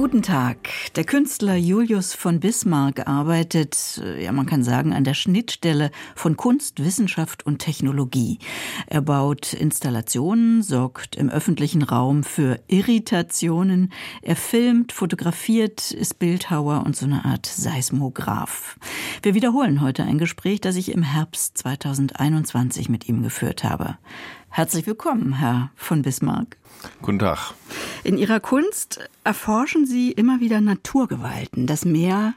Guten Tag. Der Künstler Julius von Bismarck arbeitet, äh, ja, man kann sagen, an der Schnittstelle von Kunst, Wissenschaft und Technologie. Er baut Installationen, sorgt im öffentlichen Raum für Irritationen. Er filmt, fotografiert, ist Bildhauer und so eine Art Seismograph. Wir wiederholen heute ein Gespräch, das ich im Herbst 2021 mit ihm geführt habe. Herzlich willkommen, Herr von Bismarck. Guten Tag. In Ihrer Kunst erforschen Sie immer wieder Naturgewalten, das Meer,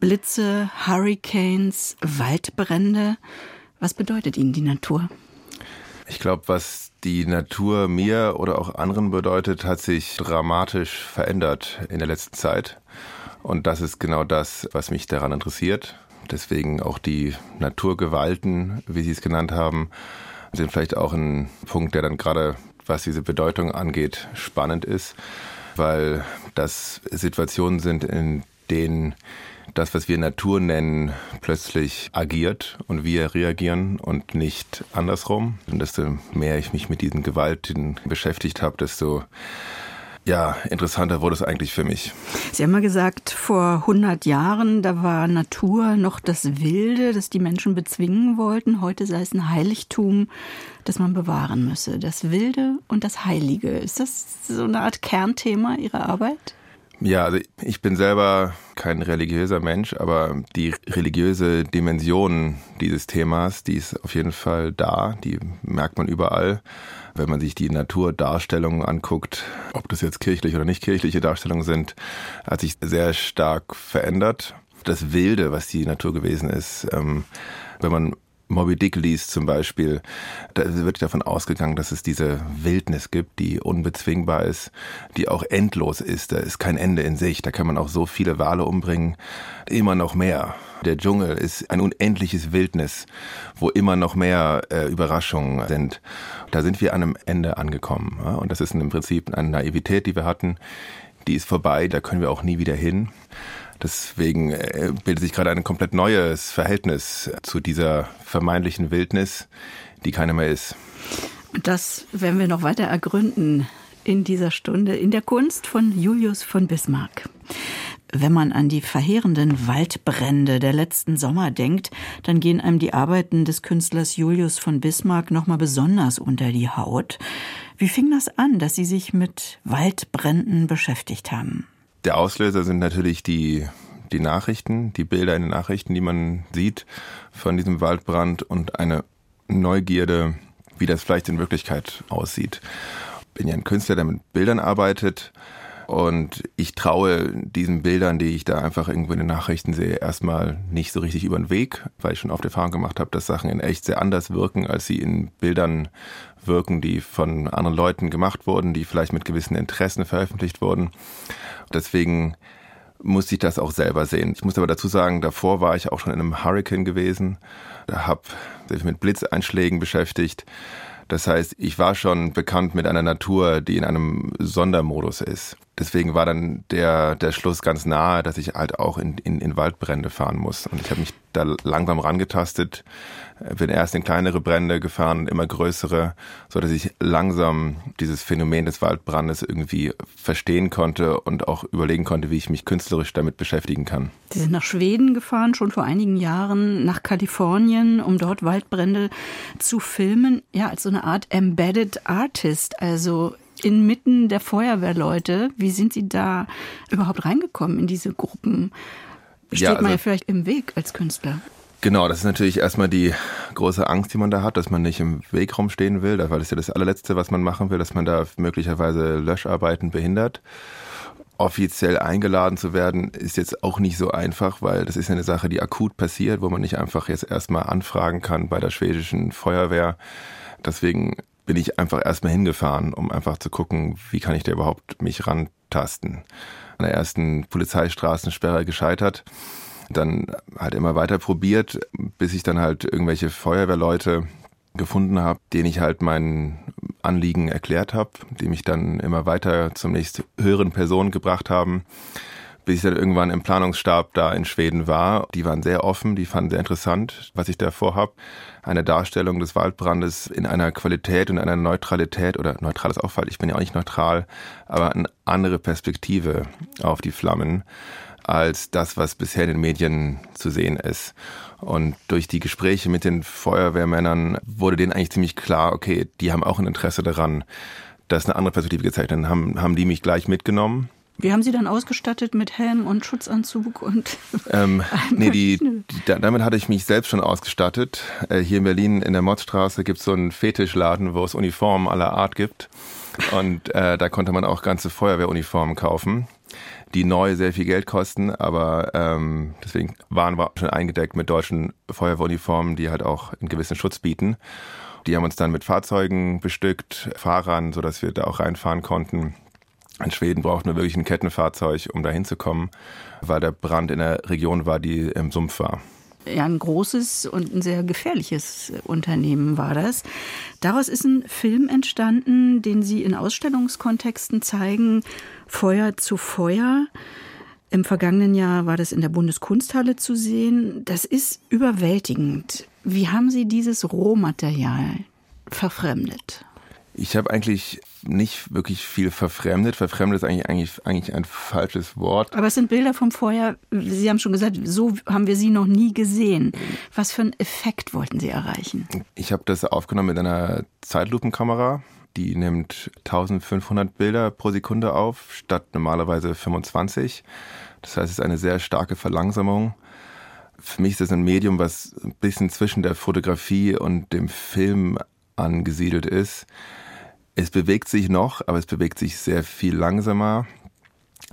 Blitze, Hurricanes, Waldbrände. Was bedeutet Ihnen die Natur? Ich glaube, was die Natur mir oder auch anderen bedeutet, hat sich dramatisch verändert in der letzten Zeit. Und das ist genau das, was mich daran interessiert. Deswegen auch die Naturgewalten, wie Sie es genannt haben, sind vielleicht auch ein Punkt, der dann gerade, was diese Bedeutung angeht, spannend ist, weil das Situationen sind, in denen das, was wir Natur nennen, plötzlich agiert und wir reagieren und nicht andersrum. Und desto mehr ich mich mit diesen Gewalten beschäftigt habe, desto ja, interessanter wurde es eigentlich für mich. Sie haben mal gesagt, vor 100 Jahren, da war Natur noch das Wilde, das die Menschen bezwingen wollten. Heute sei es ein Heiligtum, das man bewahren müsse. Das Wilde und das Heilige. Ist das so eine Art Kernthema Ihrer Arbeit? Ja, also ich bin selber kein religiöser Mensch, aber die religiöse Dimension dieses Themas, die ist auf jeden Fall da, die merkt man überall. Wenn man sich die Naturdarstellungen anguckt, ob das jetzt kirchliche oder nicht kirchliche Darstellungen sind, hat sich sehr stark verändert. Das Wilde, was die Natur gewesen ist, ähm, wenn man Moby Dick liest zum Beispiel, da wird davon ausgegangen, dass es diese Wildnis gibt, die unbezwingbar ist, die auch endlos ist. Da ist kein Ende in sich. Da kann man auch so viele Wale umbringen. Immer noch mehr. Der Dschungel ist ein unendliches Wildnis, wo immer noch mehr äh, Überraschungen sind. Da sind wir an einem Ende angekommen. Ja? Und das ist im Prinzip eine Naivität, die wir hatten. Die ist vorbei, da können wir auch nie wieder hin. Deswegen äh, bildet sich gerade ein komplett neues Verhältnis zu dieser vermeintlichen Wildnis, die keine mehr ist. Das werden wir noch weiter ergründen in dieser Stunde in der Kunst von Julius von Bismarck. Wenn man an die verheerenden Waldbrände der letzten Sommer denkt, dann gehen einem die Arbeiten des Künstlers Julius von Bismarck nochmal besonders unter die Haut. Wie fing das an, dass Sie sich mit Waldbränden beschäftigt haben? Der Auslöser sind natürlich die, die Nachrichten, die Bilder in den Nachrichten, die man sieht von diesem Waldbrand und eine Neugierde, wie das vielleicht in Wirklichkeit aussieht. Ich bin ja ein Künstler, der mit Bildern arbeitet und ich traue diesen Bildern, die ich da einfach irgendwo in den Nachrichten sehe, erstmal nicht so richtig über den Weg, weil ich schon oft Erfahrung gemacht habe, dass Sachen in echt sehr anders wirken, als sie in Bildern wirken, die von anderen Leuten gemacht wurden, die vielleicht mit gewissen Interessen veröffentlicht wurden. Deswegen musste ich das auch selber sehen. Ich muss aber dazu sagen, davor war ich auch schon in einem Hurricane gewesen, da habe mich mit Blitzeinschlägen beschäftigt. Das heißt, ich war schon bekannt mit einer Natur, die in einem Sondermodus ist. Deswegen war dann der, der Schluss ganz nahe, dass ich halt auch in, in, in Waldbrände fahren muss. Und ich habe mich da langsam rangetastet, bin erst in kleinere Brände gefahren, immer größere, so dass ich langsam dieses Phänomen des Waldbrandes irgendwie verstehen konnte und auch überlegen konnte, wie ich mich künstlerisch damit beschäftigen kann. Sie sind nach Schweden gefahren, schon vor einigen Jahren, nach Kalifornien, um dort Waldbrände zu filmen, ja, als so eine Art Embedded Artist, also inmitten der Feuerwehrleute. Wie sind Sie da überhaupt reingekommen in diese Gruppen? Steht ja, also, man ja vielleicht im Weg als Künstler. Genau, das ist natürlich erstmal die große Angst, die man da hat, dass man nicht im Wegraum stehen will, weil das ist ja das allerletzte, was man machen will, dass man da möglicherweise Löscharbeiten behindert. Offiziell eingeladen zu werden, ist jetzt auch nicht so einfach, weil das ist eine Sache, die akut passiert, wo man nicht einfach jetzt erstmal anfragen kann bei der schwedischen Feuerwehr. Deswegen bin ich einfach erstmal hingefahren, um einfach zu gucken, wie kann ich da überhaupt mich rantasten. An der ersten Polizeistraßensperre gescheitert dann halt immer weiter probiert, bis ich dann halt irgendwelche Feuerwehrleute gefunden habe, denen ich halt mein Anliegen erklärt habe, die mich dann immer weiter zum nächst höheren Person gebracht haben, bis ich dann irgendwann im Planungsstab da in Schweden war. Die waren sehr offen, die fanden sehr interessant, was ich da vorhab. Eine Darstellung des Waldbrandes in einer Qualität und einer Neutralität oder neutrales Auffall. Ich bin ja auch nicht neutral, aber eine andere Perspektive auf die Flammen als das, was bisher in den Medien zu sehen ist. Und durch die Gespräche mit den Feuerwehrmännern wurde denen eigentlich ziemlich klar, okay, die haben auch ein Interesse daran, dass eine andere Perspektive gezeigt wird. Dann haben, haben die mich gleich mitgenommen wie haben Sie dann ausgestattet mit Helm und Schutzanzug und? Ähm, nee, die, die, damit hatte ich mich selbst schon ausgestattet. Äh, hier in Berlin in der Motzstraße gibt es so einen Fetischladen, wo es Uniformen aller Art gibt. Und äh, da konnte man auch ganze Feuerwehruniformen kaufen, die neu sehr viel Geld kosten, aber ähm, deswegen waren wir schon eingedeckt mit deutschen Feuerwehruniformen, die halt auch einen gewissen Schutz bieten. Die haben uns dann mit Fahrzeugen bestückt, Fahrern, sodass wir da auch reinfahren konnten. In Schweden braucht man wirklich ein Kettenfahrzeug, um da hinzukommen, weil der Brand in der Region war, die im Sumpf war. Ja, ein großes und ein sehr gefährliches Unternehmen war das. Daraus ist ein Film entstanden, den Sie in Ausstellungskontexten zeigen, Feuer zu Feuer. Im vergangenen Jahr war das in der Bundeskunsthalle zu sehen. Das ist überwältigend. Wie haben Sie dieses Rohmaterial verfremdet? Ich habe eigentlich nicht wirklich viel verfremdet. Verfremdet ist eigentlich, eigentlich, eigentlich ein falsches Wort. Aber es sind Bilder vom Vorjahr. Sie haben schon gesagt, so haben wir sie noch nie gesehen. Was für einen Effekt wollten Sie erreichen? Ich habe das aufgenommen mit einer Zeitlupenkamera. Die nimmt 1500 Bilder pro Sekunde auf, statt normalerweise 25. Das heißt, es ist eine sehr starke Verlangsamung. Für mich ist das ein Medium, was ein bisschen zwischen der Fotografie und dem Film angesiedelt ist. Es bewegt sich noch, aber es bewegt sich sehr viel langsamer.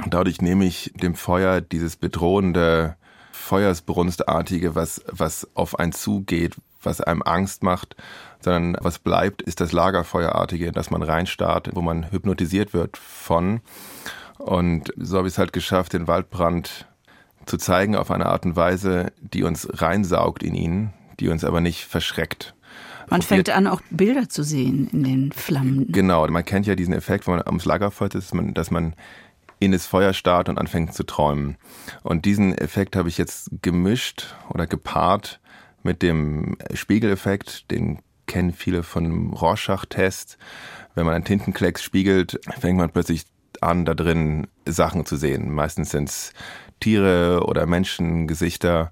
Und dadurch nehme ich dem Feuer dieses bedrohende, Feuersbrunstartige, was, was auf einen zugeht, was einem Angst macht, sondern was bleibt, ist das Lagerfeuerartige, dass man reinstarrt, wo man hypnotisiert wird von. Und so habe ich es halt geschafft, den Waldbrand zu zeigen auf eine Art und Weise, die uns reinsaugt in ihn, die uns aber nicht verschreckt. Man fängt an, auch Bilder zu sehen in den Flammen. Genau, man kennt ja diesen Effekt, wenn man ums Lagerfeuer ist, dass man, in das Feuer starrt und anfängt zu träumen. Und diesen Effekt habe ich jetzt gemischt oder gepaart mit dem Spiegeleffekt, den kennen viele von dem Rorschach-Test. Wenn man einen Tintenklecks spiegelt, fängt man plötzlich an, da drin Sachen zu sehen. Meistens sind es Tiere oder Menschengesichter.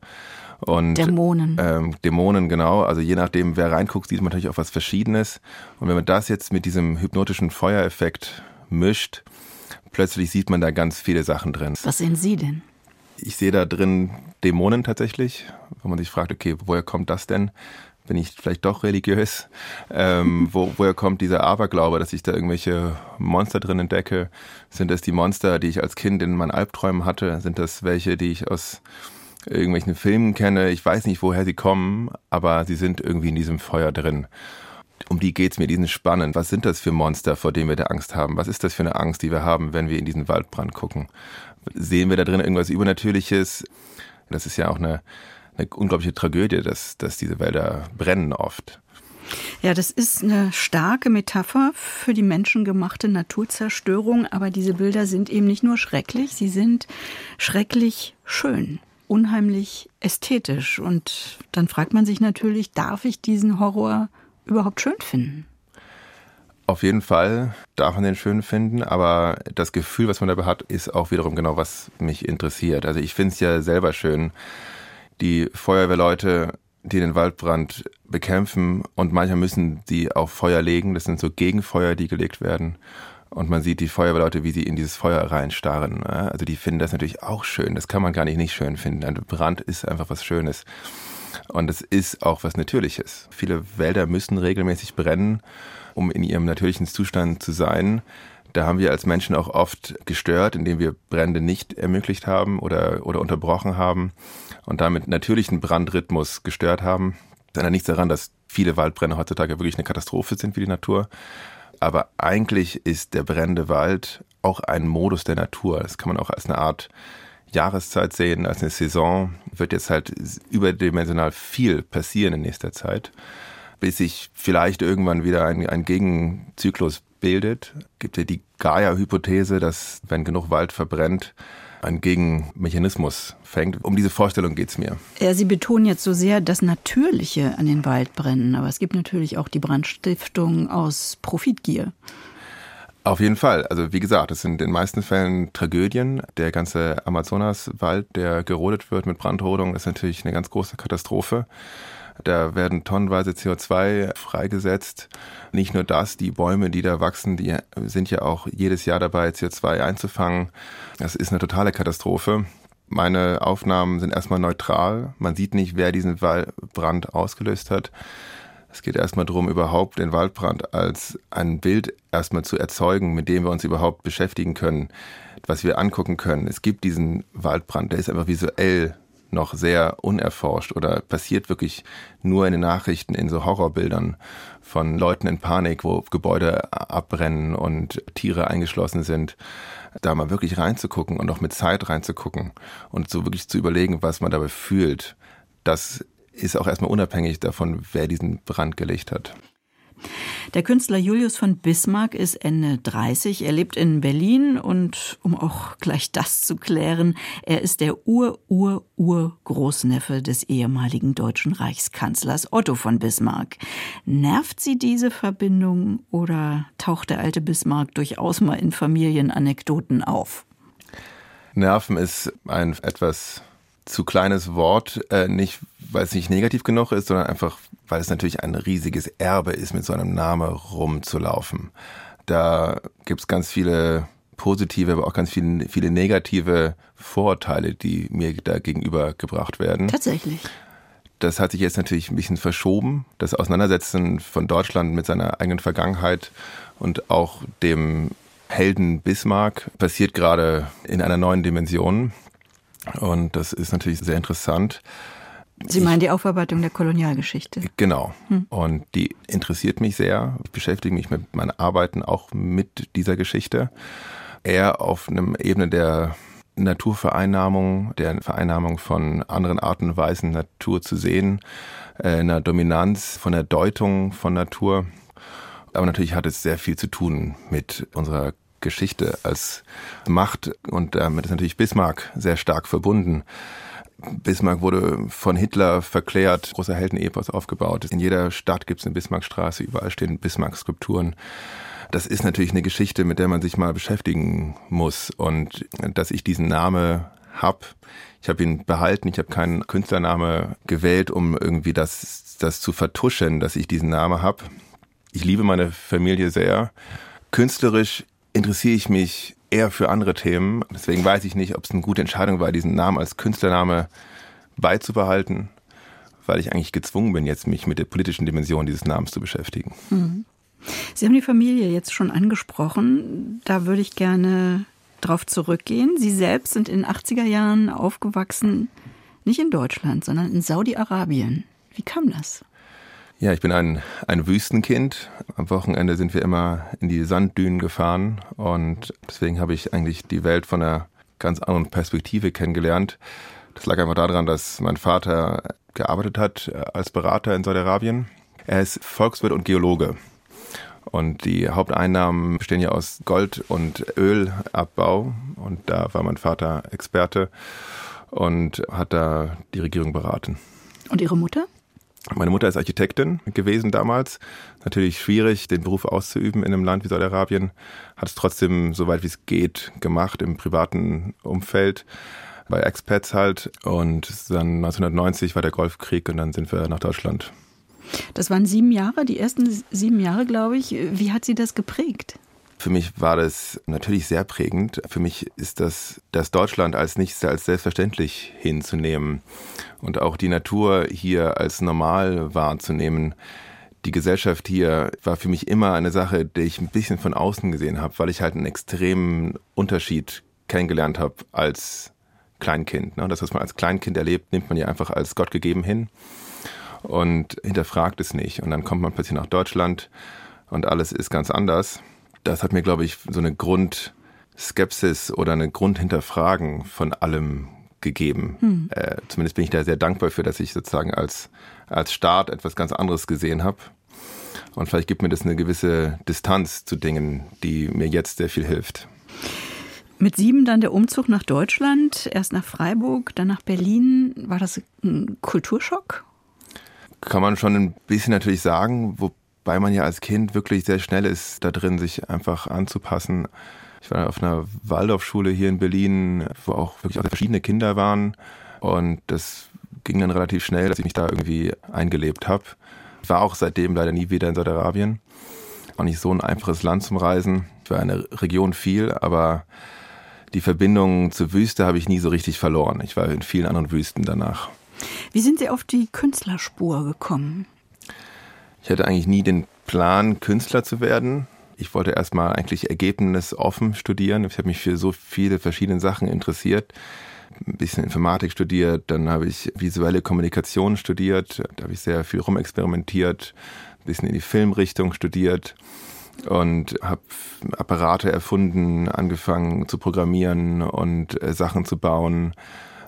Und, Dämonen. Ähm, Dämonen, genau. Also je nachdem, wer reinguckt, sieht man natürlich auch was Verschiedenes. Und wenn man das jetzt mit diesem hypnotischen Feuereffekt mischt, plötzlich sieht man da ganz viele Sachen drin. Was sehen Sie denn? Ich sehe da drin Dämonen tatsächlich, wenn man sich fragt, okay, woher kommt das denn? Bin ich vielleicht doch religiös? Ähm, wo, woher kommt dieser Aberglaube, dass ich da irgendwelche Monster drin entdecke? Sind das die Monster, die ich als Kind in meinen Albträumen hatte? Sind das welche, die ich aus irgendwelchen Filmen kenne. Ich weiß nicht, woher sie kommen, aber sie sind irgendwie in diesem Feuer drin. Um die geht's mir, die sind spannend. Was sind das für Monster, vor denen wir da Angst haben? Was ist das für eine Angst, die wir haben, wenn wir in diesen Waldbrand gucken? Sehen wir da drin irgendwas Übernatürliches? Das ist ja auch eine, eine unglaubliche Tragödie, dass, dass diese Wälder brennen oft. Ja, das ist eine starke Metapher für die menschengemachte Naturzerstörung, aber diese Bilder sind eben nicht nur schrecklich, sie sind schrecklich schön unheimlich ästhetisch. Und dann fragt man sich natürlich, darf ich diesen Horror überhaupt schön finden? Auf jeden Fall darf man den schön finden, aber das Gefühl, was man dabei hat, ist auch wiederum genau, was mich interessiert. Also ich finde es ja selber schön, die Feuerwehrleute, die den Waldbrand bekämpfen und manchmal müssen sie auf Feuer legen. Das sind so Gegenfeuer, die gelegt werden. Und man sieht die Feuerwehrleute, wie sie in dieses Feuer reinstarren. Also die finden das natürlich auch schön. Das kann man gar nicht nicht schön finden. Ein Brand ist einfach was Schönes. Und es ist auch was Natürliches. Viele Wälder müssen regelmäßig brennen, um in ihrem natürlichen Zustand zu sein. Da haben wir als Menschen auch oft gestört, indem wir Brände nicht ermöglicht haben oder, oder unterbrochen haben und damit natürlichen Brandrhythmus gestört haben. Das ändert nichts daran, dass viele Waldbrände heutzutage wirklich eine Katastrophe sind für die Natur. Aber eigentlich ist der brennende Wald auch ein Modus der Natur. Das kann man auch als eine Art Jahreszeit sehen, als eine Saison. Wird jetzt halt überdimensional viel passieren in nächster Zeit, bis sich vielleicht irgendwann wieder ein, ein Gegenzyklus bildet. Gibt ja die Gaia-Hypothese, dass wenn genug Wald verbrennt, einen Gegenmechanismus fängt. Um diese Vorstellung geht es mir. Ja, Sie betonen jetzt so sehr das Natürliche an den Waldbränden, aber es gibt natürlich auch die Brandstiftung aus Profitgier. Auf jeden Fall. Also wie gesagt, es sind in den meisten Fällen Tragödien. Der ganze Amazonaswald, der gerodet wird mit Brandrodung, ist natürlich eine ganz große Katastrophe. Da werden tonnenweise CO2 freigesetzt. Nicht nur das, die Bäume, die da wachsen, die sind ja auch jedes Jahr dabei, CO2 einzufangen. Das ist eine totale Katastrophe. Meine Aufnahmen sind erstmal neutral. Man sieht nicht, wer diesen Brand ausgelöst hat. Es geht erstmal darum, überhaupt den Waldbrand als ein Bild erstmal zu erzeugen, mit dem wir uns überhaupt beschäftigen können, was wir angucken können. Es gibt diesen Waldbrand, der ist einfach visuell noch sehr unerforscht oder passiert wirklich nur in den Nachrichten in so Horrorbildern von Leuten in Panik, wo Gebäude abbrennen und Tiere eingeschlossen sind. Da mal wirklich reinzugucken und auch mit Zeit reinzugucken und so wirklich zu überlegen, was man dabei fühlt, das ist auch erstmal unabhängig davon, wer diesen Brand gelegt hat. Der Künstler Julius von Bismarck ist Ende 30. Er lebt in Berlin und um auch gleich das zu klären, er ist der Ur-Ur-Ur-Großneffe des ehemaligen deutschen Reichskanzlers Otto von Bismarck. Nervt Sie diese Verbindung oder taucht der alte Bismarck durchaus mal in Familienanekdoten auf? Nerven ist ein etwas zu kleines Wort, äh, nicht weil es nicht negativ genug ist, sondern einfach, weil es natürlich ein riesiges Erbe ist, mit so einem Namen rumzulaufen. Da gibt's ganz viele positive, aber auch ganz viele, viele negative Vorurteile, die mir da gegenüber gebracht werden. Tatsächlich. Das hat sich jetzt natürlich ein bisschen verschoben. Das Auseinandersetzen von Deutschland mit seiner eigenen Vergangenheit und auch dem Helden Bismarck passiert gerade in einer neuen Dimension. Und das ist natürlich sehr interessant. Sie meinen die Aufarbeitung der Kolonialgeschichte? Genau. Hm. Und die interessiert mich sehr. Ich beschäftige mich mit meinen Arbeiten auch mit dieser Geschichte. Eher auf einem Ebene der Naturvereinnahmung, der Vereinnahmung von anderen Arten und Weisen Natur zu sehen, äh, einer Dominanz von der Deutung von Natur. Aber natürlich hat es sehr viel zu tun mit unserer Geschichte als Macht und damit ist natürlich Bismarck sehr stark verbunden. Bismarck wurde von Hitler verklärt, großer Heldenepos aufgebaut. In jeder Stadt gibt es eine Bismarckstraße, überall stehen Bismarck-Skulpturen. Das ist natürlich eine Geschichte, mit der man sich mal beschäftigen muss. Und dass ich diesen Namen hab, ich habe ihn behalten, ich habe keinen Künstlername gewählt, um irgendwie das, das zu vertuschen, dass ich diesen Namen hab. Ich liebe meine Familie sehr. Künstlerisch interessiere ich mich eher für andere Themen. Deswegen weiß ich nicht, ob es eine gute Entscheidung war, diesen Namen als Künstlername beizubehalten, weil ich eigentlich gezwungen bin, jetzt mich mit der politischen Dimension dieses Namens zu beschäftigen. Mhm. Sie haben die Familie jetzt schon angesprochen. Da würde ich gerne drauf zurückgehen. Sie selbst sind in den 80er Jahren aufgewachsen, nicht in Deutschland, sondern in Saudi-Arabien. Wie kam das? Ja, ich bin ein, ein Wüstenkind. Am Wochenende sind wir immer in die Sanddünen gefahren und deswegen habe ich eigentlich die Welt von einer ganz anderen Perspektive kennengelernt. Das lag einfach daran, dass mein Vater gearbeitet hat als Berater in Saudi-Arabien. Er ist Volkswirt und Geologe. Und die Haupteinnahmen bestehen ja aus Gold- und Ölabbau. Und da war mein Vater Experte und hat da die Regierung beraten. Und Ihre Mutter? Meine Mutter ist Architektin gewesen damals. Natürlich schwierig, den Beruf auszuüben in einem Land wie Saudi-Arabien. Hat es trotzdem, soweit wie es geht, gemacht im privaten Umfeld. Bei Expats halt. Und dann 1990 war der Golfkrieg und dann sind wir nach Deutschland. Das waren sieben Jahre, die ersten sieben Jahre, glaube ich. Wie hat sie das geprägt? Für mich war das natürlich sehr prägend. Für mich ist das, das Deutschland als nichts als selbstverständlich hinzunehmen und auch die Natur hier als normal wahrzunehmen. Die Gesellschaft hier war für mich immer eine Sache, die ich ein bisschen von außen gesehen habe, weil ich halt einen extremen Unterschied kennengelernt habe als Kleinkind. Ne? Das, was man als Kleinkind erlebt, nimmt man ja einfach als Gott gegeben hin und hinterfragt es nicht. Und dann kommt man plötzlich nach Deutschland und alles ist ganz anders das hat mir, glaube ich, so eine Grundskepsis oder eine Grundhinterfragen von allem gegeben. Hm. Äh, zumindest bin ich da sehr dankbar für, dass ich sozusagen als, als Staat etwas ganz anderes gesehen habe. Und vielleicht gibt mir das eine gewisse Distanz zu Dingen, die mir jetzt sehr viel hilft. Mit sieben dann der Umzug nach Deutschland, erst nach Freiburg, dann nach Berlin. War das ein Kulturschock? Kann man schon ein bisschen natürlich sagen, wobei man ja als Kind wirklich sehr schnell ist, da drin sich einfach anzupassen. Ich war auf einer Waldorfschule hier in Berlin, wo auch wirklich auch verschiedene Kinder waren. Und das ging dann relativ schnell, dass ich mich da irgendwie eingelebt habe. Ich war auch seitdem leider nie wieder in Saudi-Arabien. Auch nicht so ein einfaches Land zum Reisen. Ich war in der Region viel, aber die Verbindung zur Wüste habe ich nie so richtig verloren. Ich war in vielen anderen Wüsten danach. Wie sind Sie auf die Künstlerspur gekommen? Ich hatte eigentlich nie den Plan, Künstler zu werden. Ich wollte erstmal eigentlich ergebnisoffen studieren. Ich habe mich für so viele verschiedene Sachen interessiert. Ein bisschen Informatik studiert, dann habe ich visuelle Kommunikation studiert, da habe ich sehr viel rumexperimentiert, ein bisschen in die Filmrichtung studiert und habe Apparate erfunden, angefangen zu programmieren und äh, Sachen zu bauen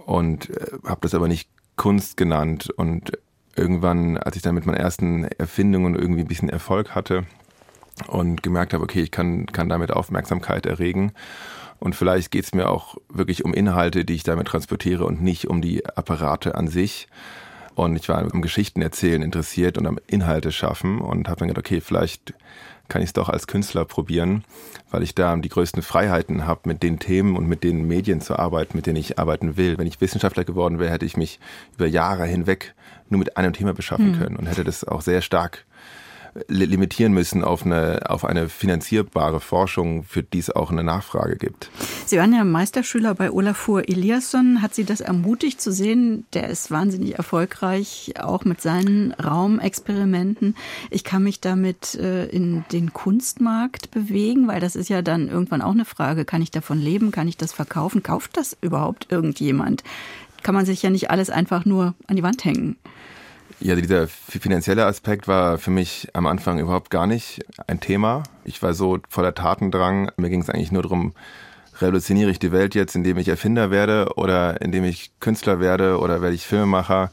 und äh, habe das aber nicht Kunst genannt und irgendwann, als ich dann mit meinen ersten Erfindungen irgendwie ein bisschen Erfolg hatte, und gemerkt habe, okay, ich kann, kann damit Aufmerksamkeit erregen. Und vielleicht geht es mir auch wirklich um Inhalte, die ich damit transportiere und nicht um die Apparate an sich. Und ich war am Geschichten erzählen interessiert und am Inhalte schaffen und habe dann gedacht, okay, vielleicht kann ich es doch als Künstler probieren, weil ich da die größten Freiheiten habe, mit den Themen und mit den Medien zu arbeiten, mit denen ich arbeiten will. Wenn ich Wissenschaftler geworden wäre, hätte ich mich über Jahre hinweg nur mit einem Thema beschaffen mhm. können und hätte das auch sehr stark limitieren müssen auf eine, auf eine finanzierbare Forschung, für die es auch eine Nachfrage gibt. Sie waren ja Meisterschüler bei Olafur Eliasson. Hat Sie das ermutigt zu sehen? Der ist wahnsinnig erfolgreich, auch mit seinen Raumexperimenten. Ich kann mich damit äh, in den Kunstmarkt bewegen, weil das ist ja dann irgendwann auch eine Frage. Kann ich davon leben? Kann ich das verkaufen? Kauft das überhaupt irgendjemand? Kann man sich ja nicht alles einfach nur an die Wand hängen. Ja, dieser finanzielle Aspekt war für mich am Anfang überhaupt gar nicht ein Thema. Ich war so voller Tatendrang. Mir ging es eigentlich nur darum, revolutioniere ich die Welt jetzt, indem ich Erfinder werde oder indem ich Künstler werde oder werde ich Filmemacher.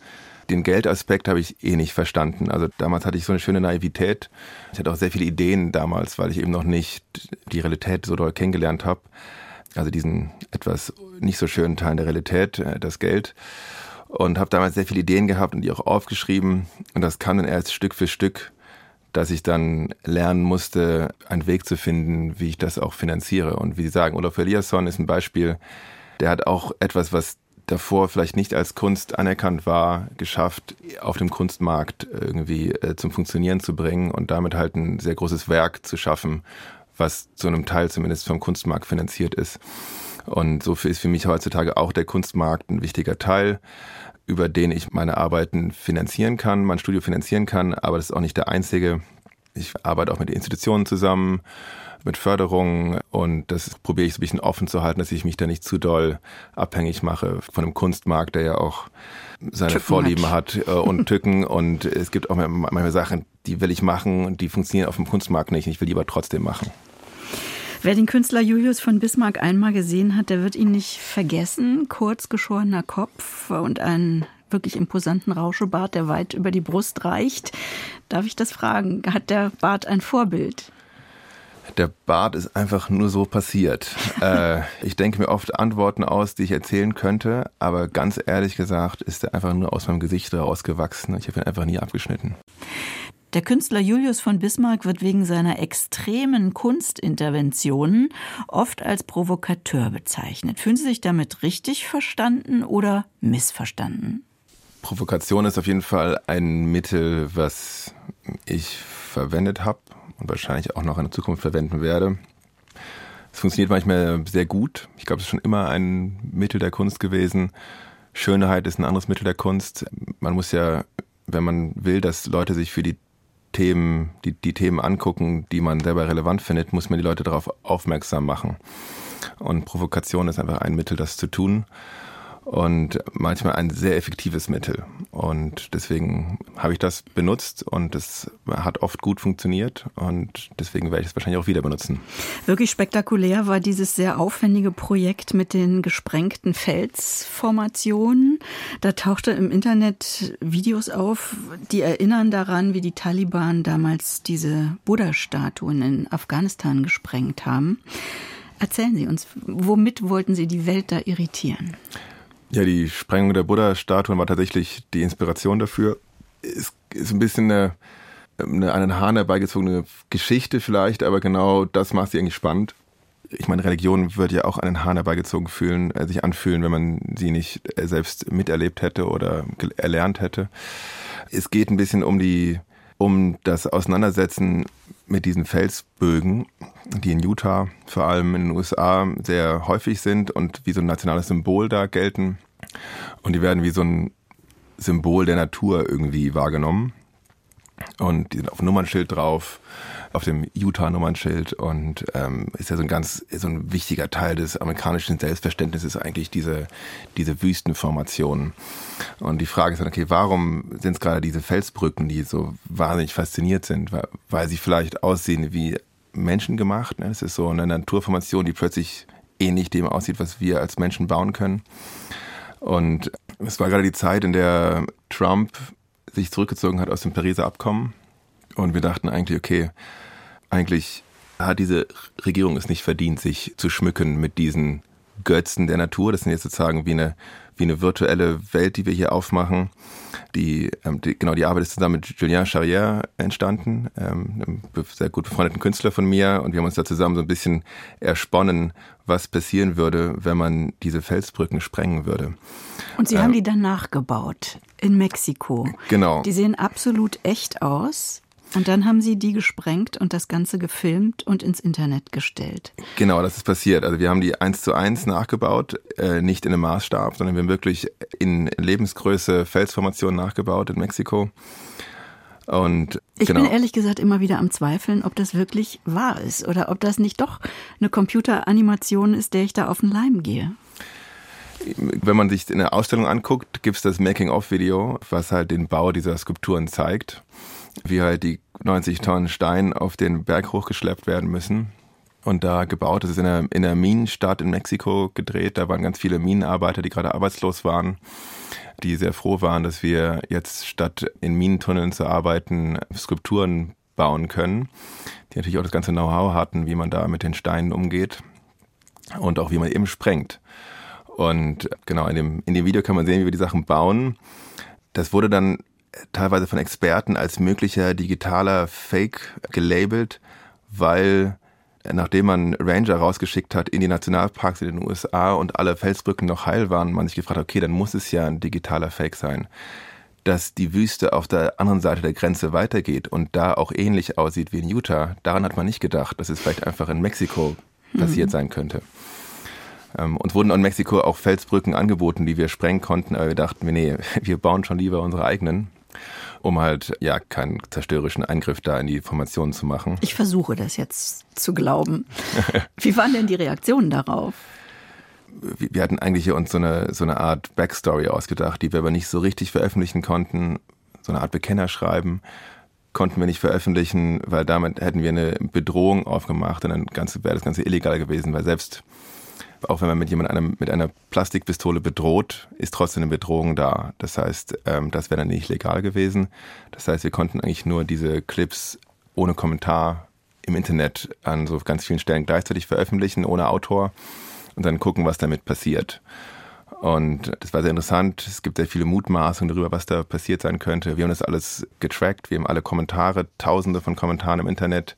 Den Geldaspekt habe ich eh nicht verstanden. Also damals hatte ich so eine schöne Naivität. Ich hatte auch sehr viele Ideen damals, weil ich eben noch nicht die Realität so doll kennengelernt habe. Also diesen etwas nicht so schönen Teil der Realität, äh, das Geld und habe damals sehr viele Ideen gehabt und die auch aufgeschrieben. Und das kam dann erst Stück für Stück, dass ich dann lernen musste, einen Weg zu finden, wie ich das auch finanziere. Und wie Sie sagen, Olaf Eliasson ist ein Beispiel, der hat auch etwas, was davor vielleicht nicht als Kunst anerkannt war, geschafft, auf dem Kunstmarkt irgendwie äh, zum Funktionieren zu bringen und damit halt ein sehr großes Werk zu schaffen, was zu einem Teil zumindest vom Kunstmarkt finanziert ist. Und so ist für mich heutzutage auch der Kunstmarkt ein wichtiger Teil über den ich meine Arbeiten finanzieren kann, mein Studio finanzieren kann, aber das ist auch nicht der einzige. Ich arbeite auch mit Institutionen zusammen, mit Förderungen und das probiere ich so ein bisschen offen zu halten, dass ich mich da nicht zu doll abhängig mache von einem Kunstmarkt, der ja auch seine Tücken Vorlieben hat, hat äh, und Tücken und es gibt auch manchmal Sachen, die will ich machen und die funktionieren auf dem Kunstmarkt nicht. Ich will die aber trotzdem machen. Wer den Künstler Julius von Bismarck einmal gesehen hat, der wird ihn nicht vergessen. Kurz geschorener Kopf und einen wirklich imposanten Rauschebart, der weit über die Brust reicht. Darf ich das fragen? Hat der Bart ein Vorbild? Der Bart ist einfach nur so passiert. äh, ich denke mir oft Antworten aus, die ich erzählen könnte, aber ganz ehrlich gesagt ist er einfach nur aus meinem Gesicht rausgewachsen. Ich habe ihn einfach nie abgeschnitten. Der Künstler Julius von Bismarck wird wegen seiner extremen Kunstinterventionen oft als Provokateur bezeichnet. Fühlen Sie sich damit richtig verstanden oder missverstanden? Provokation ist auf jeden Fall ein Mittel, was ich verwendet habe und wahrscheinlich auch noch in der Zukunft verwenden werde. Es funktioniert manchmal sehr gut. Ich glaube, es ist schon immer ein Mittel der Kunst gewesen. Schönheit ist ein anderes Mittel der Kunst. Man muss ja, wenn man will, dass Leute sich für die Themen, die, die Themen angucken, die man selber relevant findet, muss man die Leute darauf aufmerksam machen. Und Provokation ist einfach ein Mittel, das zu tun und manchmal ein sehr effektives Mittel. Und deswegen habe ich das benutzt und es hat oft gut funktioniert und deswegen werde ich es wahrscheinlich auch wieder benutzen. Wirklich spektakulär war dieses sehr aufwendige Projekt mit den gesprengten Felsformationen. Da tauchte im Internet Videos auf, die erinnern daran, wie die Taliban damals diese Buddha-Statuen in Afghanistan gesprengt haben. Erzählen Sie uns, womit wollten Sie die Welt da irritieren? Ja, die Sprengung der Buddha-Statuen war tatsächlich die Inspiration dafür. Es ist ein bisschen eine, eine an den Haaren herbeigezogene Geschichte vielleicht, aber genau das macht sie eigentlich spannend. Ich meine, Religion wird ja auch an den Haaren herbeigezogen fühlen, äh, sich anfühlen, wenn man sie nicht äh, selbst miterlebt hätte oder erlernt hätte. Es geht ein bisschen um die, um das Auseinandersetzen mit diesen Felsbögen, die in Utah, vor allem in den USA, sehr häufig sind und wie so ein nationales Symbol da gelten. Und die werden wie so ein Symbol der Natur irgendwie wahrgenommen. Und die sind auf Nummernschild drauf, auf dem Utah-Nummernschild und ähm, ist ja so ein ganz, so ein wichtiger Teil des amerikanischen Selbstverständnisses eigentlich diese, diese Wüstenformationen. Und die Frage ist dann, okay, warum sind es gerade diese Felsbrücken, die so wahnsinnig fasziniert sind? Weil, sie vielleicht aussehen wie menschengemacht. Ne? Es ist so eine Naturformation, die plötzlich ähnlich dem aussieht, was wir als Menschen bauen können. Und es war gerade die Zeit, in der Trump sich zurückgezogen hat aus dem Pariser Abkommen. Und wir dachten eigentlich, okay, eigentlich hat diese Regierung es nicht verdient, sich zu schmücken mit diesen Götzen der Natur. Das sind jetzt sozusagen wie eine, wie eine virtuelle Welt, die wir hier aufmachen. Die, ähm, die, genau, die Arbeit ist zusammen mit Julien Charrière entstanden, ähm, einem sehr gut befreundeten Künstler von mir. Und wir haben uns da zusammen so ein bisschen ersponnen, was passieren würde, wenn man diese Felsbrücken sprengen würde. Und Sie ähm, haben die dann nachgebaut in Mexiko. Genau. Die sehen absolut echt aus. Und dann haben Sie die gesprengt und das Ganze gefilmt und ins Internet gestellt. Genau, das ist passiert. Also wir haben die eins zu eins nachgebaut, äh, nicht in einem Maßstab, sondern wir haben wirklich in Lebensgröße Felsformationen nachgebaut in Mexiko. Und ich genau. bin ehrlich gesagt immer wieder am Zweifeln, ob das wirklich wahr ist oder ob das nicht doch eine Computeranimation ist, der ich da auf den Leim gehe. Wenn man sich in der Ausstellung anguckt, gibt es das Making-of-Video, was halt den Bau dieser Skulpturen zeigt wie halt die 90 Tonnen Stein auf den Berg hochgeschleppt werden müssen und da gebaut. Das ist in einer, in einer Minenstadt in Mexiko gedreht. Da waren ganz viele Minenarbeiter, die gerade arbeitslos waren, die sehr froh waren, dass wir jetzt statt in Minentunneln zu arbeiten, Skulpturen bauen können, die natürlich auch das ganze Know-how hatten, wie man da mit den Steinen umgeht und auch wie man eben sprengt. Und genau, in dem, in dem Video kann man sehen, wie wir die Sachen bauen. Das wurde dann teilweise von Experten als möglicher digitaler Fake gelabelt, weil nachdem man Ranger rausgeschickt hat in die Nationalparks in den USA und alle Felsbrücken noch heil waren, man sich gefragt hat, okay, dann muss es ja ein digitaler Fake sein. Dass die Wüste auf der anderen Seite der Grenze weitergeht und da auch ähnlich aussieht wie in Utah, daran hat man nicht gedacht, dass es vielleicht einfach in Mexiko passiert mhm. sein könnte. Ähm, uns wurden in Mexiko auch Felsbrücken angeboten, die wir sprengen konnten, aber wir dachten, nee, wir bauen schon lieber unsere eigenen um halt ja keinen zerstörerischen Eingriff da in die Formation zu machen. Ich versuche das jetzt zu glauben. Wie waren denn die Reaktionen darauf? Wir hatten eigentlich uns so eine, so eine Art Backstory ausgedacht, die wir aber nicht so richtig veröffentlichen konnten. So eine Art Bekennerschreiben konnten wir nicht veröffentlichen, weil damit hätten wir eine Bedrohung aufgemacht und dann wäre das Ganze illegal gewesen, weil selbst auch wenn man mit jemand einem, mit einer Plastikpistole bedroht, ist trotzdem eine Bedrohung da. Das heißt, ähm, das wäre dann nicht legal gewesen. Das heißt, wir konnten eigentlich nur diese Clips ohne Kommentar im Internet an so ganz vielen Stellen gleichzeitig veröffentlichen, ohne Autor und dann gucken, was damit passiert. Und das war sehr interessant. Es gibt sehr viele Mutmaßungen darüber, was da passiert sein könnte. Wir haben das alles getrackt. Wir haben alle Kommentare, tausende von Kommentaren im Internet.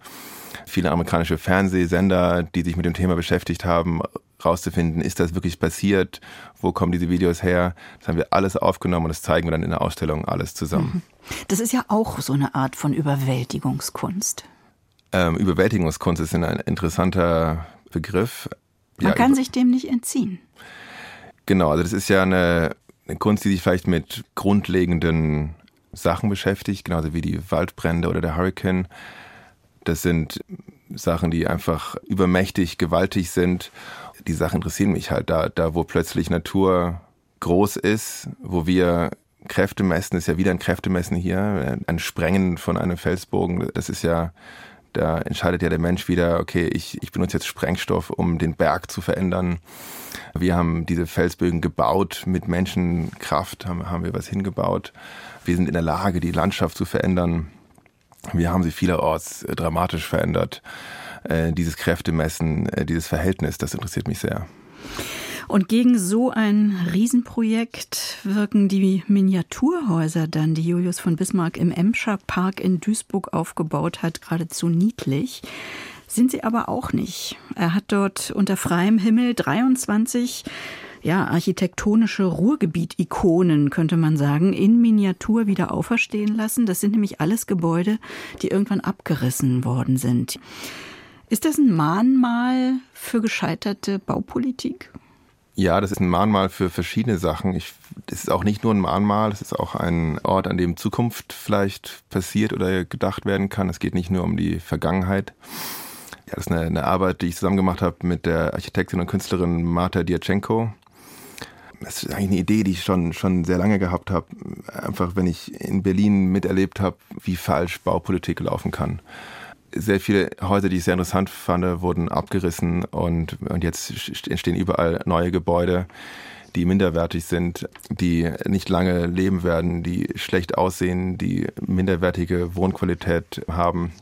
Viele amerikanische Fernsehsender, die sich mit dem Thema beschäftigt haben, rauszufinden, ist das wirklich passiert? Wo kommen diese Videos her? Das haben wir alles aufgenommen und das zeigen wir dann in der Ausstellung alles zusammen. Mhm. Das ist ja auch so eine Art von Überwältigungskunst. Ähm, Überwältigungskunst ist ein interessanter Begriff. Man ja, kann sich dem nicht entziehen. Genau, also das ist ja eine, eine Kunst, die sich vielleicht mit grundlegenden Sachen beschäftigt, genauso wie die Waldbrände oder der Hurricane. Das sind Sachen, die einfach übermächtig, gewaltig sind. Die Sachen interessieren mich halt da, da wo plötzlich Natur groß ist, wo wir Kräfte messen, ist ja wieder ein Kräftemessen hier, ein Sprengen von einem Felsbogen, das ist ja, da entscheidet ja der Mensch wieder, okay, ich, ich benutze jetzt Sprengstoff, um den Berg zu verändern. Wir haben diese Felsbögen gebaut, mit Menschenkraft haben, haben wir was hingebaut. Wir sind in der Lage, die Landschaft zu verändern. Wir haben sie vielerorts äh, dramatisch verändert. Äh, dieses Kräftemessen, äh, dieses Verhältnis, das interessiert mich sehr. Und gegen so ein Riesenprojekt wirken die Miniaturhäuser dann, die Julius von Bismarck im Emscher Park in Duisburg aufgebaut hat, geradezu niedlich. Sind sie aber auch nicht. Er hat dort unter freiem Himmel 23 ja, architektonische Ruhrgebiet-Ikonen, könnte man sagen, in Miniatur wieder auferstehen lassen. Das sind nämlich alles Gebäude, die irgendwann abgerissen worden sind. Ist das ein Mahnmal für gescheiterte Baupolitik? Ja, das ist ein Mahnmal für verschiedene Sachen. Ich, das ist auch nicht nur ein Mahnmal, es ist auch ein Ort, an dem Zukunft vielleicht passiert oder gedacht werden kann. Es geht nicht nur um die Vergangenheit. Ja, das ist eine, eine Arbeit, die ich zusammen gemacht habe mit der Architektin und Künstlerin Marta Diachenko. Das ist eigentlich eine Idee, die ich schon, schon sehr lange gehabt habe. Einfach, wenn ich in Berlin miterlebt habe, wie falsch Baupolitik laufen kann sehr viele Häuser, die ich sehr interessant fand, wurden abgerissen und, und jetzt entstehen überall neue Gebäude, die minderwertig sind, die nicht lange leben werden, die schlecht aussehen, die minderwertige Wohnqualität haben.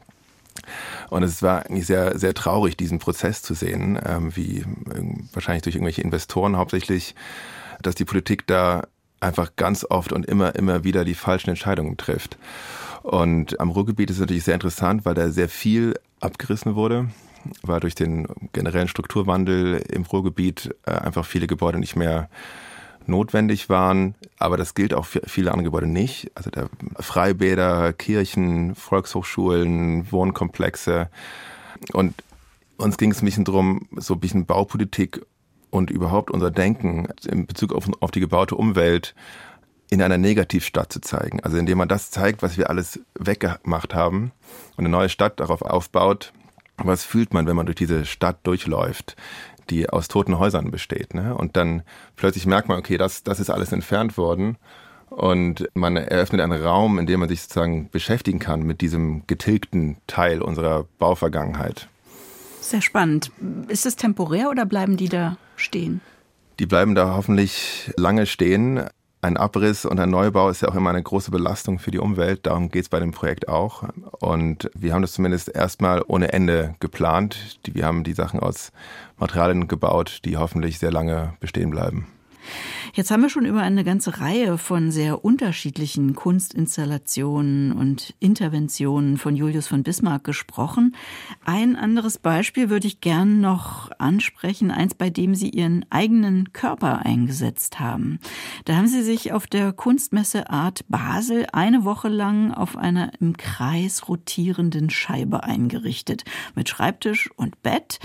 Und es war eigentlich sehr, sehr traurig, diesen Prozess zu sehen, ähm, wie wahrscheinlich durch irgendwelche Investoren hauptsächlich, dass die Politik da einfach ganz oft und immer, immer wieder die falschen Entscheidungen trifft. Und am Ruhrgebiet ist natürlich sehr interessant, weil da sehr viel abgerissen wurde, weil durch den generellen Strukturwandel im Ruhrgebiet äh, einfach viele Gebäude nicht mehr notwendig waren. Aber das gilt auch für viele andere Gebäude nicht. Also der Freibäder, Kirchen, Volkshochschulen, Wohnkomplexe. Und uns ging es ein bisschen drum, so ein bisschen Baupolitik und überhaupt unser Denken in Bezug auf, auf die gebaute Umwelt in einer Negativstadt zu zeigen. Also indem man das zeigt, was wir alles weggemacht haben und eine neue Stadt darauf aufbaut. Was fühlt man, wenn man durch diese Stadt durchläuft, die aus toten Häusern besteht? Ne? Und dann plötzlich merkt man, okay, das, das ist alles entfernt worden. Und man eröffnet einen Raum, in dem man sich sozusagen beschäftigen kann mit diesem getilgten Teil unserer Bauvergangenheit. Sehr spannend. Ist es temporär oder bleiben die da stehen? Die bleiben da hoffentlich lange stehen ein Abriss und ein Neubau ist ja auch immer eine große Belastung für die Umwelt. Darum geht es bei dem Projekt auch. Und wir haben das zumindest erstmal ohne Ende geplant. Wir haben die Sachen aus Materialien gebaut, die hoffentlich sehr lange bestehen bleiben. Jetzt haben wir schon über eine ganze Reihe von sehr unterschiedlichen Kunstinstallationen und Interventionen von Julius von Bismarck gesprochen. Ein anderes Beispiel würde ich gern noch ansprechen, eins, bei dem Sie Ihren eigenen Körper eingesetzt haben. Da haben Sie sich auf der Kunstmesse Art Basel eine Woche lang auf einer im Kreis rotierenden Scheibe eingerichtet, mit Schreibtisch und Bett.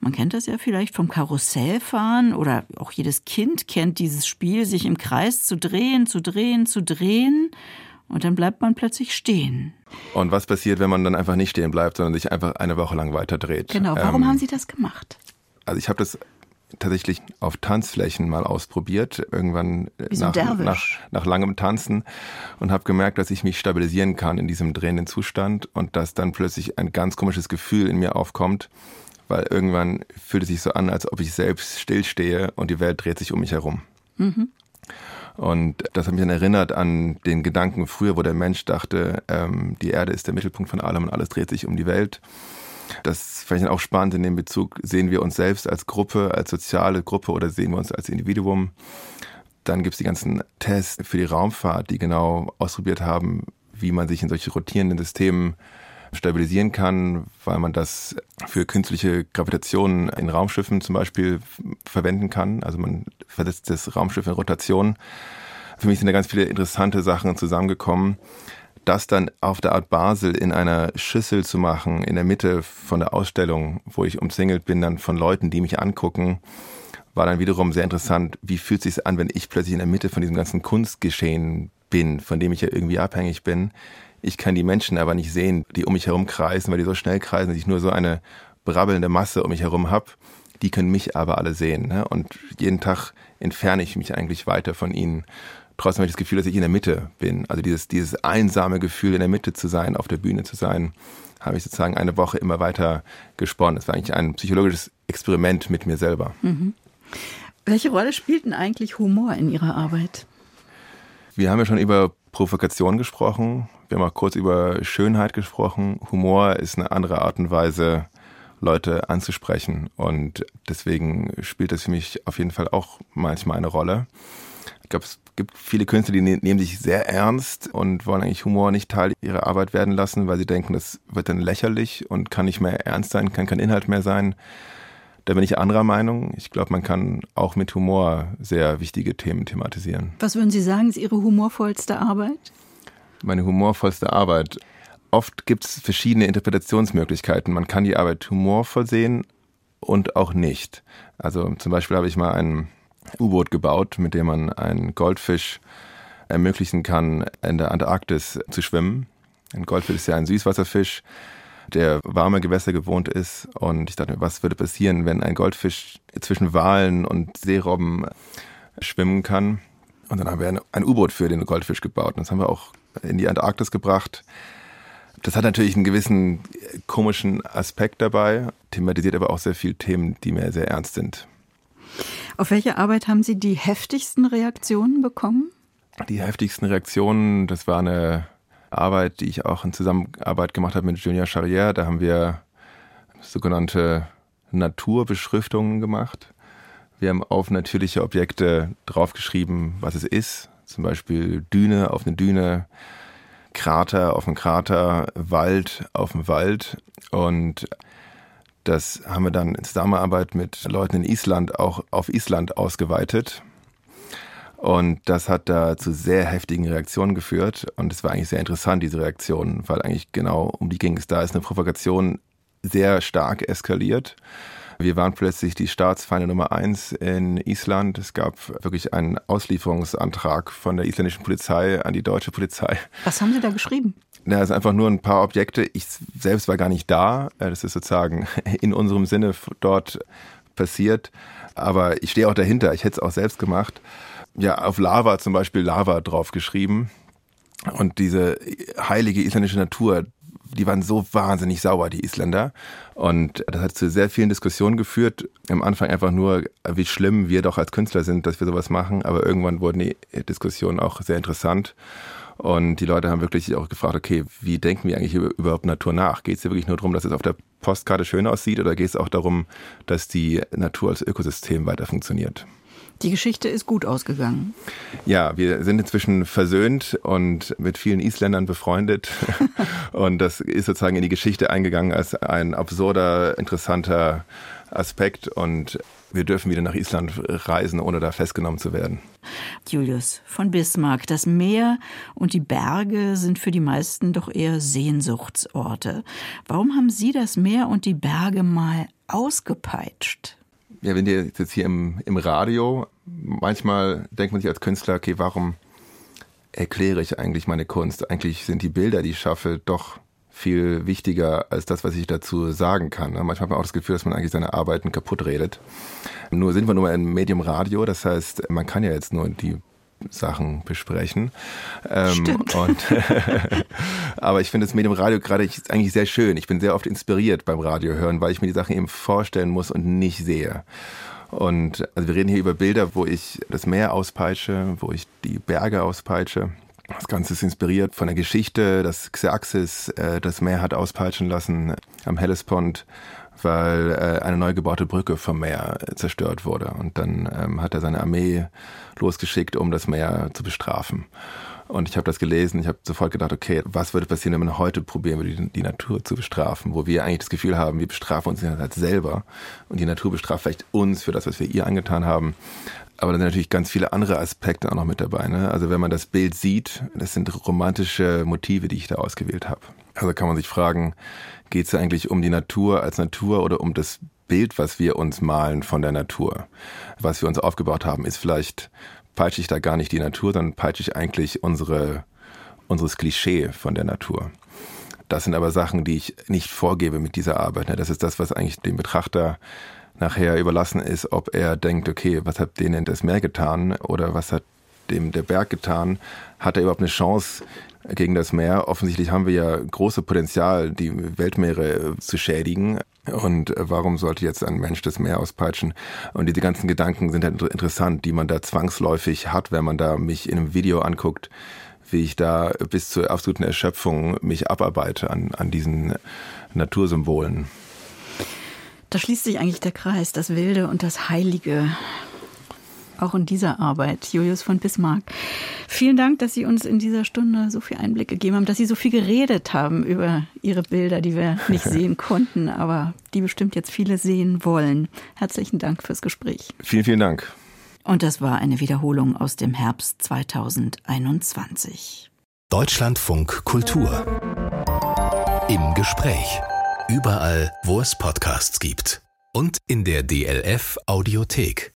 Man kennt das ja vielleicht vom Karussellfahren oder auch jedes Kind kennt dieses Spiel, sich im Kreis zu drehen, zu drehen, zu drehen. Und dann bleibt man plötzlich stehen. Und was passiert, wenn man dann einfach nicht stehen bleibt, sondern sich einfach eine Woche lang weiter dreht? Genau. Warum ähm, haben Sie das gemacht? Also ich habe das tatsächlich auf Tanzflächen mal ausprobiert, irgendwann nach, nach, nach, langem Tanzen und habe gemerkt, dass ich mich stabilisieren kann in diesem drehenden Zustand und dass dann plötzlich ein ganz komisches Gefühl in mir aufkommt, weil irgendwann fühlt es sich so an, als ob ich selbst stillstehe und die Welt dreht sich um mich herum. Mhm. Und das hat mich dann erinnert an den Gedanken früher, wo der Mensch dachte, ähm, die Erde ist der Mittelpunkt von allem und alles dreht sich um die Welt. Das fand ich dann auch spannend in dem Bezug. Sehen wir uns selbst als Gruppe, als soziale Gruppe oder sehen wir uns als Individuum? Dann gibt es die ganzen Tests für die Raumfahrt, die genau ausprobiert haben, wie man sich in solche rotierenden Systemen stabilisieren kann, weil man das für künstliche Gravitation in Raumschiffen zum Beispiel verwenden kann. Also man versetzt das Raumschiff in Rotation. Für mich sind da ganz viele interessante Sachen zusammengekommen. Das dann auf der Art Basel in einer Schüssel zu machen, in der Mitte von der Ausstellung, wo ich umzingelt bin dann von Leuten, die mich angucken, war dann wiederum sehr interessant. Wie fühlt es sich an, wenn ich plötzlich in der Mitte von diesem ganzen Kunstgeschehen bin, von dem ich ja irgendwie abhängig bin? Ich kann die Menschen aber nicht sehen, die um mich herum kreisen, weil die so schnell kreisen, dass ich nur so eine brabbelnde Masse um mich herum habe. Die können mich aber alle sehen. Ne? Und jeden Tag entferne ich mich eigentlich weiter von ihnen. Trotzdem habe ich das Gefühl, dass ich in der Mitte bin. Also dieses, dieses einsame Gefühl, in der Mitte zu sein, auf der Bühne zu sein, habe ich sozusagen eine Woche immer weiter gesponnen. Das war eigentlich ein psychologisches Experiment mit mir selber. Mhm. Welche Rolle spielt denn eigentlich Humor in Ihrer Arbeit? Wir haben ja schon über Provokation gesprochen. Wir haben auch kurz über Schönheit gesprochen. Humor ist eine andere Art und Weise, Leute anzusprechen. Und deswegen spielt das für mich auf jeden Fall auch manchmal eine Rolle. Ich glaube, es gibt viele Künstler, die ne-, nehmen sich sehr ernst und wollen eigentlich Humor nicht Teil ihrer Arbeit werden lassen, weil sie denken, das wird dann lächerlich und kann nicht mehr ernst sein, kann kein Inhalt mehr sein. Da bin ich anderer Meinung. Ich glaube, man kann auch mit Humor sehr wichtige Themen thematisieren. Was würden Sie sagen, ist Ihre humorvollste Arbeit? Meine humorvollste Arbeit. Oft gibt es verschiedene Interpretationsmöglichkeiten. Man kann die Arbeit humorvoll sehen und auch nicht. Also zum Beispiel habe ich mal ein U-Boot gebaut, mit dem man einen Goldfisch ermöglichen kann, in der Antarktis zu schwimmen. Ein Goldfisch ist ja ein Süßwasserfisch der warme Gewässer gewohnt ist. Und ich dachte mir, was würde passieren, wenn ein Goldfisch zwischen Walen und Seerobben schwimmen kann? Und dann haben wir ein, U-Boot für den Goldfisch gebaut. Und das haben wir auch in die Antarktis gebracht. Das hat natürlich einen gewissen komischen Aspekt dabei, thematisiert aber auch sehr viele Themen, die mir sehr ernst sind. Auf welche Arbeit haben Sie die heftigsten Reaktionen bekommen? Die heftigsten Reaktionen, das war eine Arbeit, die ich auch in Zusammenarbeit gemacht habe mit Junior Charrière. Da haben wir sogenannte Naturbeschriftungen gemacht. Wir haben auf natürliche Objekte draufgeschrieben, was es ist. Zum Beispiel Düne auf eine Düne, Krater auf einen Krater, Wald auf einen Wald. Und das haben wir dann in Zusammenarbeit mit Leuten in Island auch auf Island ausgeweitet. Und das hat da zu sehr heftigen Reaktionen geführt. Und es war eigentlich sehr interessant, diese Reaktionen, weil eigentlich genau um die ging es. Da ist eine Provokation sehr stark eskaliert. Wir waren plötzlich die Staatsfeinde Nummer eins in Island. Es gab wirklich einen Auslieferungsantrag von der isländischen Polizei an die deutsche Polizei. Was haben Sie da geschrieben? Na, es sind einfach nur ein paar Objekte. Ich selbst war gar nicht da. Das ist sozusagen in unserem Sinne dort passiert. Aber ich stehe auch dahinter. Ich hätte es auch selbst gemacht ja auf Lava zum Beispiel Lava draufgeschrieben. Und diese heilige isländische Natur, die waren so wahnsinnig sauer, die Isländer. Und das hat zu sehr vielen Diskussionen geführt. Am Anfang einfach nur, wie schlimm wir doch als Künstler sind, dass wir sowas machen. Aber irgendwann wurden die Diskussionen auch sehr interessant. Und die Leute haben wirklich auch gefragt, okay, wie denken wir eigentlich über, überhaupt Natur nach? Geht es hier wirklich nur darum, dass es auf der Postkarte schön aussieht oder geht es auch darum, dass die Natur als Ökosystem weiter funktioniert? Die Geschichte ist gut ausgegangen. Ja, wir sind inzwischen versöhnt und mit vielen Isländern befreundet. und das ist sozusagen in die Geschichte eingegangen als ein absurder, interessanter Aspekt. Und wir dürfen wieder nach Island reisen, ohne da festgenommen zu werden. Julius von Bismarck, das Meer und die Berge sind für die meisten doch eher Sehnsuchtsorte. Warum haben Sie das Meer und die Berge mal ausgepeitscht? ja, wenn ihr jetzt hier im, im Radio, manchmal denkt man sich als Künstler, okay, warum erkläre ich eigentlich meine Kunst? Eigentlich sind die Bilder, die ich schaffe, doch viel wichtiger als das, was ich dazu sagen kann. Manchmal hat man auch das Gefühl, dass man eigentlich seine Arbeiten kaputt redet. Nur sind wir nur ein Medium Radio, das heißt, man kann ja jetzt nur die Sachen besprechen. Ähm, und aber ich finde das Medium Radio gerade eigentlich sehr schön. Ich bin sehr oft inspiriert beim Radio hören, weil ich mir die Sachen eben vorstellen muss und nicht sehe. Und also wir reden hier über Bilder, wo ich das Meer auspeitsche, wo ich die Berge auspeitsche. Das Ganze ist inspiriert von der Geschichte, dass Xerxes äh, das Meer hat auspeitschen lassen am Hellespont weil äh, eine neu gebaute Brücke vom Meer äh, zerstört wurde. Und dann ähm, hat er seine Armee losgeschickt, um das Meer zu bestrafen. Und ich habe das gelesen, ich habe sofort gedacht, okay, was würde passieren, wenn man heute probieren würde, die, Natur zu bestrafen, wo wir eigentlich das Gefühl haben, wir bestrafen uns halt selber und die Natur bestraft vielleicht uns für das, was wir ihr angetan haben. Aber da sind natürlich ganz viele andere Aspekte auch noch mit dabei. Ne? Also wenn man das Bild sieht, das sind romantische Motive, die ich da ausgewählt habe. Also kann man sich fragen, geht es eigentlich um die Natur als Natur oder um das Bild, was wir uns malen von der Natur? Was wir uns aufgebaut haben, ist vielleicht, peitsche ich da gar nicht die Natur, sondern peitsche ich eigentlich unsere, unseres Klischee von der Natur. Das sind aber Sachen, die ich nicht vorgebe mit dieser Arbeit. Ne? Das ist das, was eigentlich dem Betrachter nachher überlassen ist, ob er denkt, okay, was hat denen das Meer getan oder was hat dem der Berg getan? Hat er überhaupt eine Chance, gegen das Meer. Offensichtlich haben wir ja große Potenzial, die Weltmeere zu schädigen. Und warum sollte jetzt ein Mensch das Meer auspeitschen? Und diese ganzen Gedanken sind halt interessant, die man da zwangsläufig hat, wenn man da mich in einem Video anguckt, wie ich da bis zur absoluten Erschöpfung mich abarbeite an, an diesen Natursymbolen. Da schließt sich eigentlich der Kreis, das Wilde und das Heilige. Auch in dieser Arbeit, Julius von Bismarck. Vielen Dank, dass Sie uns in dieser Stunde so viel Einblick gegeben haben, dass Sie so viel geredet haben über Ihre Bilder, die wir nicht sehen konnten, aber die bestimmt jetzt viele sehen wollen. Herzlichen Dank fürs Gespräch. Vielen, vielen Dank. Und das war eine Wiederholung aus dem Herbst 2021. Deutschlandfunk Kultur. Im Gespräch. Überall, wo es Podcasts gibt. Und in der DLF Audiothek.